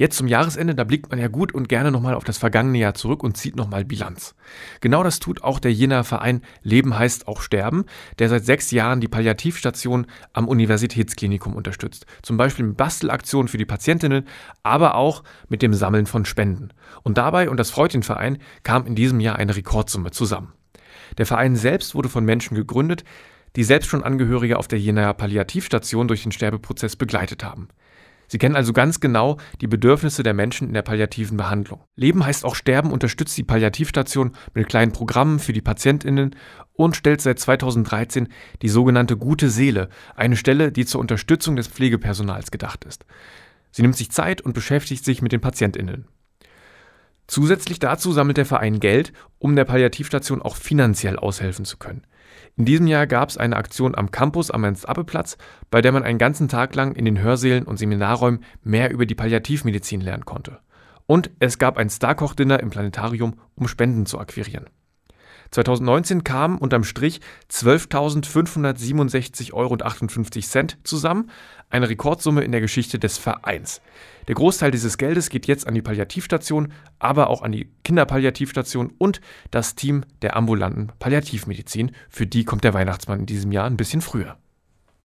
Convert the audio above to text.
Jetzt zum Jahresende, da blickt man ja gut und gerne nochmal auf das vergangene Jahr zurück und zieht nochmal Bilanz. Genau das tut auch der Jenaer Verein Leben heißt auch Sterben, der seit sechs Jahren die Palliativstation am Universitätsklinikum unterstützt. Zum Beispiel mit Bastelaktionen für die Patientinnen, aber auch mit dem Sammeln von Spenden. Und dabei, und das freut den Verein, kam in diesem Jahr eine Rekordsumme zusammen. Der Verein selbst wurde von Menschen gegründet, die selbst schon Angehörige auf der Jenaer Palliativstation durch den Sterbeprozess begleitet haben. Sie kennen also ganz genau die Bedürfnisse der Menschen in der palliativen Behandlung. Leben heißt auch Sterben unterstützt die Palliativstation mit kleinen Programmen für die Patientinnen und stellt seit 2013 die sogenannte Gute Seele, eine Stelle, die zur Unterstützung des Pflegepersonals gedacht ist. Sie nimmt sich Zeit und beschäftigt sich mit den Patientinnen. Zusätzlich dazu sammelt der Verein Geld, um der Palliativstation auch finanziell aushelfen zu können. In diesem Jahr gab es eine Aktion am Campus am Ernst-Abbe-Platz, bei der man einen ganzen Tag lang in den Hörsälen und Seminarräumen mehr über die Palliativmedizin lernen konnte. Und es gab ein Starkoch-Dinner im Planetarium, um Spenden zu akquirieren. 2019 kamen unterm Strich 12.567,58 Euro zusammen, eine Rekordsumme in der Geschichte des Vereins. Der Großteil dieses Geldes geht jetzt an die Palliativstation, aber auch an die Kinderpalliativstation und das Team der ambulanten Palliativmedizin. Für die kommt der Weihnachtsmann in diesem Jahr ein bisschen früher.